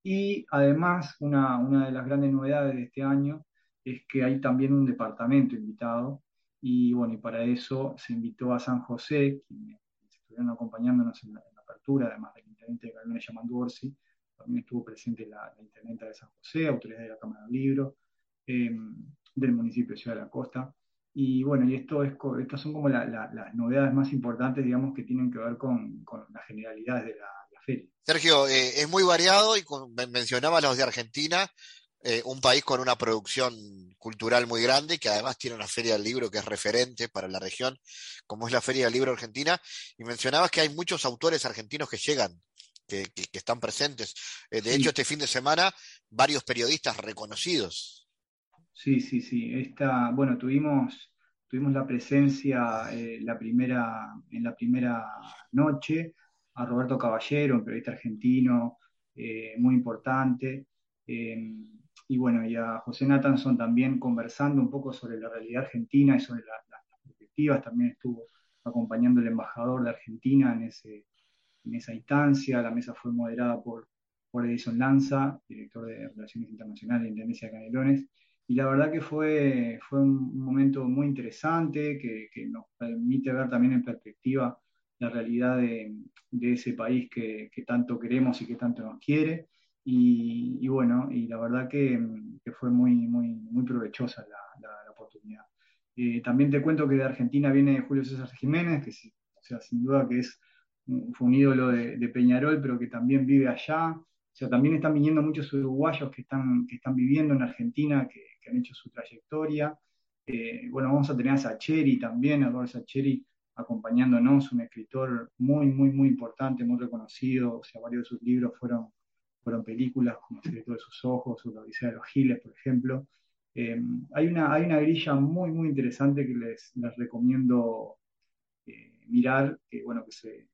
Y además, una, una, de las grandes novedades de este año es que hay también un departamento invitado. Y bueno, y para eso se invitó a San José, quienes estuvieron acompañándonos en la, apertura, además del intendente de Carolina Yamandu Orsi, también estuvo presente la, la de San José, autoridades de la Cámara del Libro, em, del municipio de Ciudad de la Costa. Y bueno, y esto es, estas son como las novedades más importantes, digamos, que tienen que ver con, con las generalidades de la, Sergio, eh, es muy variado y con, mencionaba los de Argentina, eh, un país con una producción cultural muy grande, que además tiene una feria del libro que es referente para la región, como es la Feria del Libro Argentina, y mencionabas que hay muchos autores argentinos que llegan, que, están presentes. Eh, de hecho, este fin de semana, varios periodistas reconocidos. Sí, sí, sí. Esta, bueno, tuvimos, tuvimos la presencia la primera, en la primera noche a Roberto Caballero, un periodista argentino eh, muy importante, eh, y bueno, y a José Nathanson también conversando un poco sobre la realidad argentina y sobre las perspectivas, también estuvo acompañando el embajador de Argentina en, ese, en esa instancia, la mesa fue moderada por, por Edison Lanza, director de Relaciones Internacionales de Intendencia de Canelones, y la verdad que fue, fue un momento muy interesante que nos permite ver también en perspectiva la realidad de, ese país que, tanto queremos y que tanto nos quiere. Y, bueno, y la verdad que, fue muy, muy, muy provechosa la, oportunidad. Eh, también te cuento que de Argentina viene Julio César Jiménez, que o sea, sin duda que es, fue un ídolo de, Peñarol, pero que también vive allá. O sea, también están viniendo muchos uruguayos que están, que están viviendo en Argentina, que, han hecho su trayectoria. Eh, bueno, vamos a tener a Sacheri también, a Eduardo Sacheri, acompañándonos, un escritor muy, muy, muy importante, muy reconocido, o sea, varios de sus libros fueron, fueron películas, como El secreto de sus ojos, o La Odisea de los Giles, por ejemplo. Eh, hay, una, hay una grilla muy, muy interesante que les, recomiendo eh, mirar, que, bueno, que se,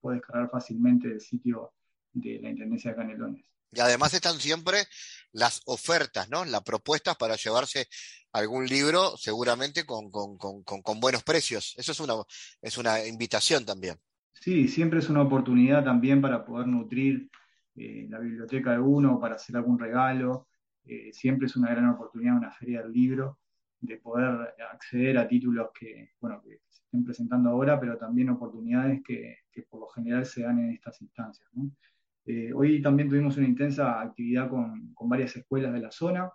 puede descargar fácilmente del sitio de la Intendencia de Canelones. Y además están siempre las ofertas, ¿no? Las propuestas para llevarse algún libro, seguramente con, buenos precios. Eso es una, es una invitación también. Sí, siempre es una oportunidad también para poder nutrir eh, la biblioteca de uno, para hacer algún regalo. Eh, siempre es una gran oportunidad una feria del libro. de poder acceder a títulos que, bueno, que se estén presentando ahora, pero también oportunidades que, que por lo general se dan en estas instancias. Eh, hoy también tuvimos una intensa actividad con, con varias escuelas de la zona,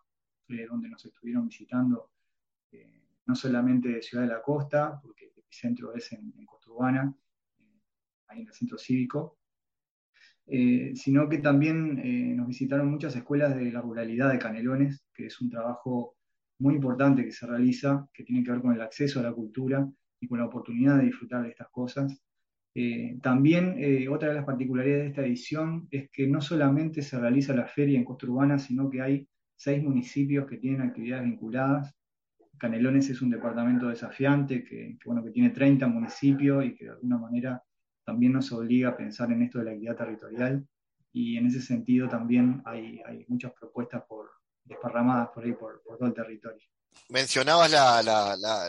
eh, donde nos estuvieron visitando eh, no solamente Ciudad de la Costa, porque el epicentro es en, en Costa Urbana, ahí en el centro cívico, sino que también nos visitaron muchas escuelas de la ruralidad de Canelones, que es un trabajo muy importante que se realiza, que tiene que ver con el acceso a la cultura y con la oportunidad de disfrutar de estas cosas. Eh, también eh, otra de las particularidades de esta edición es que no solamente se realiza la feria en Costa Urbana, sino que hay seis municipios que tienen actividades vinculadas. Canelones es un departamento desafiante que, bueno, que tiene 30 municipios y que de alguna manera también nos obliga a pensar en esto de la equidad territorial. Y en ese sentido también hay, muchas propuestas por, desparramadas por ahí por, todo el territorio. Mencionabas la,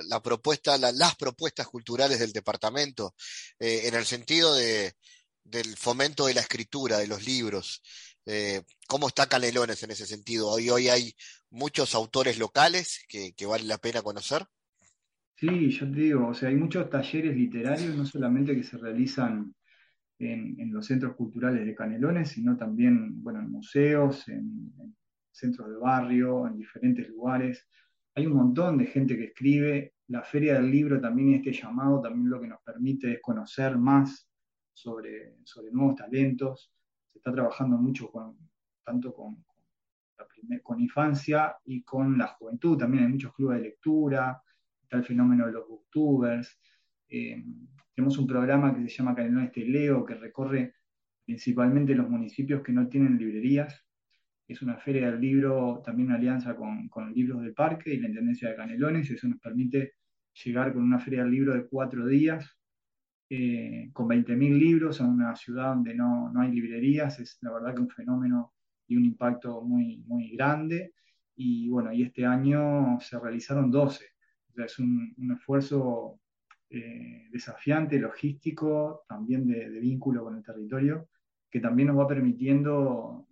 la, propuesta, las propuestas culturales del departamento, eh, en el sentido de, del fomento de la escritura, de los libros. Eh, ¿Cómo está Canelones en ese sentido? Hoy, hoy hay muchos autores locales que, que vale la pena conocer. Sí, yo te digo, o sea, hay muchos talleres literarios, no solamente que se realizan en, en los centros culturales de Canelones, sino también, bueno, en museos, en, centros de barrio, en diferentes lugares. Hay un montón de gente que escribe. La Feria del Libro también, este llamado, también lo que nos permite es conocer más sobre, sobre nuevos talentos. Se está trabajando mucho tanto con, con, infancia y con la juventud. También hay muchos clubes de lectura, está el fenómeno de los booktubers. Eh, tenemos un programa que se llama Este Leo, que recorre principalmente los municipios que no tienen librerías es una feria del libro, también una alianza con, con Libros del Parque y la Intendencia de Canelones, y eso nos permite llegar con una feria del libro de cuatro días, eh, con 20.000 libros en una ciudad donde no, no, hay librerías, es la verdad que un fenómeno y un impacto muy, muy grande, y bueno, y este año se realizaron 12, o sea, es un, un esfuerzo eh, desafiante, logístico, también de, de vínculo con el territorio, que también nos va permitiendo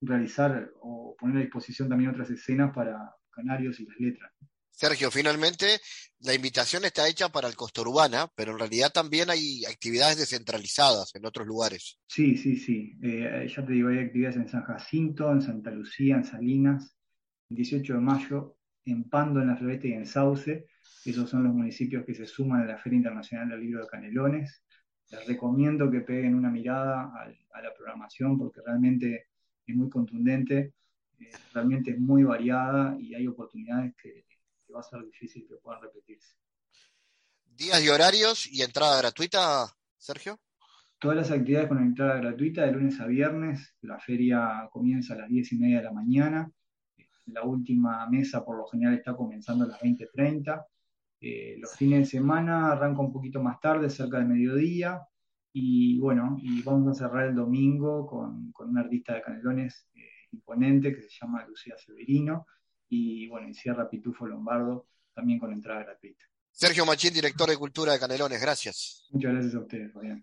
realizar o poner a disposición también otras escenas para canarios y las letras. Sergio, finalmente la invitación está hecha para el Costa Urbana, pero en realidad también hay actividades descentralizadas en otros lugares. Sí, sí, sí. Eh, ya te digo, hay actividades en San Jacinto, en Santa Lucía, en Salinas, el 18 de mayo, en Pando, en la Floresta y en Sauce. Esos son los municipios que se suman a la Feria Internacional del Libro de Canelones. Les recomiendo que peguen una mirada a la programación porque realmente es muy contundente, eh, realmente es muy variada y hay oportunidades que, va a ser difícil que puedan repetirse. ¿Días y horarios y entrada gratuita, Sergio? Todas las actividades con entrada gratuita de lunes a viernes. La feria comienza a las 10 y media de la mañana. La última mesa por lo general está comenzando a las 20.30. Eh, los fines de semana arranca un poquito más tarde, cerca del mediodía. Y bueno, y vamos a cerrar el domingo con, con un artista de Canelones eh, imponente que se llama Lucía Severino. Y bueno, y cierra Pitufo Lombardo también con entrada gratuita. Sergio Machín, director de Cultura de Canelones, gracias. Muchas gracias a ustedes, Fabián.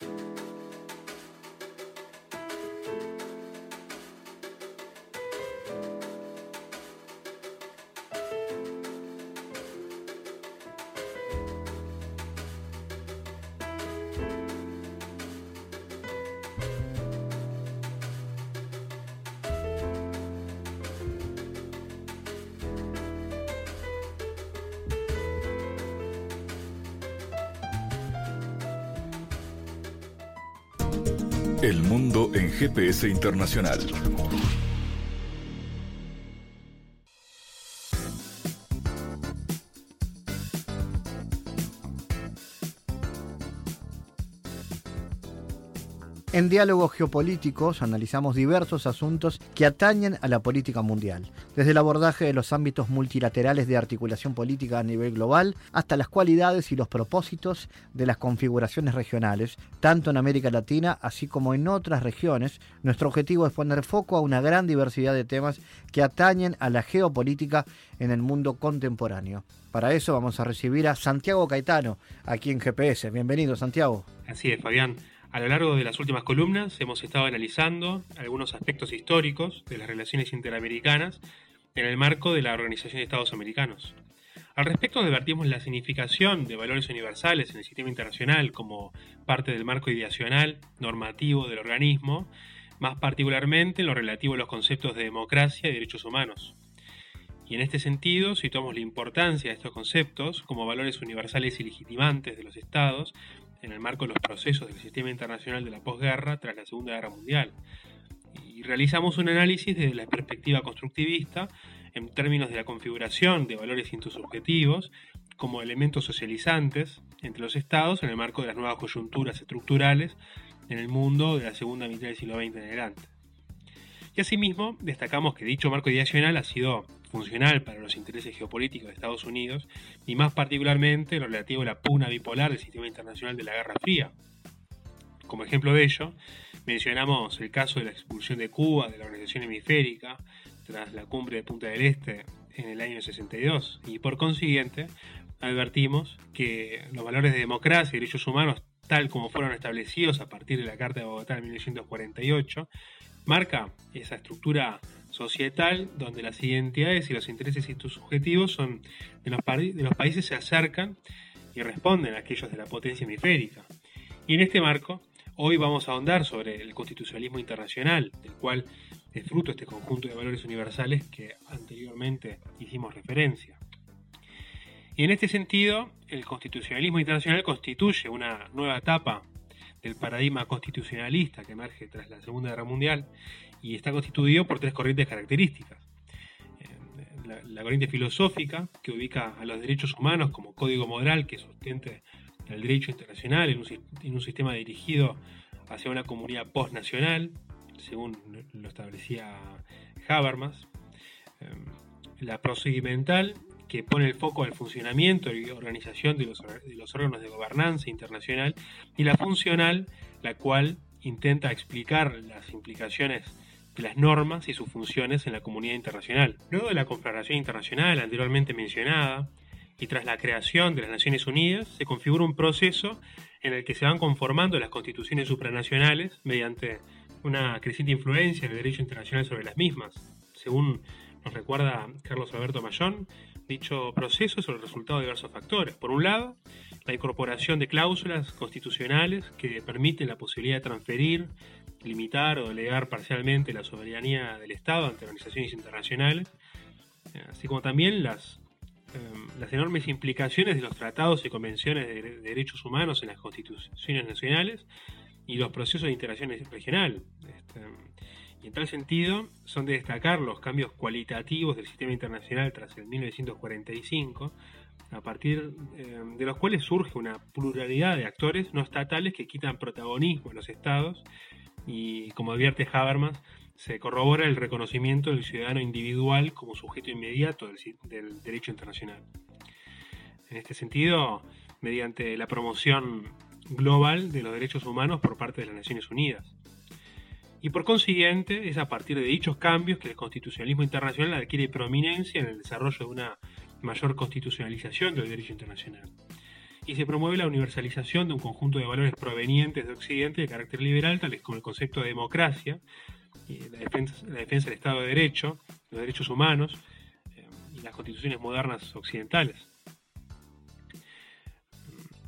GPS internacional. En diálogos geopolíticos analizamos diversos asuntos que atañen a la política mundial, desde el abordaje de los ámbitos multilaterales de articulación política a nivel global hasta las cualidades y los propósitos de las configuraciones regionales, tanto en América Latina así como en otras regiones. Nuestro objetivo es poner foco a una gran diversidad de temas que atañen a la geopolítica en el mundo contemporáneo. Para eso vamos a recibir a Santiago Caetano, aquí en GPS. Bienvenido, Santiago. Así es, Fabián. A lo largo de las últimas columnas hemos estado analizando algunos aspectos históricos de las relaciones interamericanas en el marco de la Organización de Estados Americanos. Al respecto, advertimos la significación de valores universales en el sistema internacional como parte del marco ideacional normativo del organismo, más particularmente en lo relativo a los conceptos de democracia y derechos humanos. Y en este sentido, situamos la importancia de estos conceptos como valores universales y legitimantes de los estados en el marco de los procesos del sistema internacional de la posguerra tras la Segunda Guerra Mundial. Y realizamos un análisis desde la perspectiva constructivista en términos de la configuración de valores intersubjetivos como elementos socializantes entre los estados en el marco de las nuevas coyunturas estructurales en el mundo de la segunda mitad del siglo XX en adelante. Y asimismo, destacamos que dicho marco ideacional ha sido funcional para los intereses geopolíticos de Estados Unidos y más particularmente lo relativo a la pugna bipolar del sistema internacional de la Guerra Fría. Como ejemplo de ello, mencionamos el caso de la expulsión de Cuba de la Organización Hemisférica tras la cumbre de Punta del Este en el año 62 y por consiguiente advertimos que los valores de democracia y derechos humanos tal como fueron establecidos a partir de la Carta de Bogotá de 1948 marca esa estructura societal donde las identidades y los intereses subjetivos son de los, de los países se acercan y responden a aquellos de la potencia hemisférica. Y en este marco, hoy vamos a ahondar sobre el constitucionalismo internacional, del cual es fruto este conjunto de valores universales que anteriormente hicimos referencia. Y en este sentido, el constitucionalismo internacional constituye una nueva etapa del paradigma constitucionalista que emerge tras la Segunda Guerra Mundial y está constituido por tres corrientes características. Eh, la, corriente filosófica, que ubica a los derechos humanos como código moral que sustente el derecho internacional en un, sistema dirigido hacia una comunidad postnacional, según lo establecía Habermas. Eh, la procedimental, que pone el foco al funcionamiento y organización de los, de los órganos de gobernanza internacional, y la funcional, la cual intenta explicar las implicaciones las normas y sus funciones en la comunidad internacional. Luego de la Confederación Internacional anteriormente mencionada, y tras la creación de las Naciones Unidas, se configura un proceso en el que se van conformando las constituciones supranacionales mediante una creciente influencia del derecho internacional sobre las mismas. Según nos recuerda Carlos Alberto Mayón, dicho proceso es el resultado de diversos factores. Por un lado, la incorporación de cláusulas constitucionales que permiten la posibilidad de transferir limitar o delegar parcialmente la soberanía del Estado ante organizaciones internacionales, eh, así como también las, las enormes implicaciones de los tratados y convenciones de, derechos humanos en las constituciones nacionales y los procesos de integración regional. Este, y en tal sentido, son de destacar los cambios cualitativos del sistema internacional tras el 1945, a partir em, de los cuales surge una pluralidad de actores no estatales que quitan protagonismo a los estados y como advierte Habermas, se corrobora el reconocimiento del ciudadano individual como sujeto inmediato del, derecho internacional. En este sentido, mediante la promoción global de los derechos humanos por parte de las Naciones Unidas. Y por consiguiente, es a partir de dichos cambios que el constitucionalismo internacional adquiere prominencia en el desarrollo de una mayor constitucionalización del derecho internacional y se promueve la universalización de un conjunto de valores provenientes de Occidente de carácter liberal, tales como el concepto de democracia, la, defensa, del Estado de Derecho, los derechos humanos eh, y las constituciones modernas occidentales.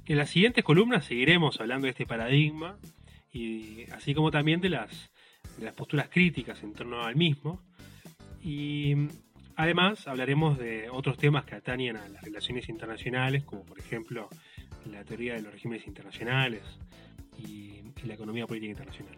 En las siguientes columnas seguiremos hablando de este paradigma, y, así como también de las, de las posturas críticas en torno al mismo, y Además, hablaremos de otros temas que atañen a las relaciones internacionales, como por ejemplo la teoría de los regímenes internacionales y, la economía política internacional.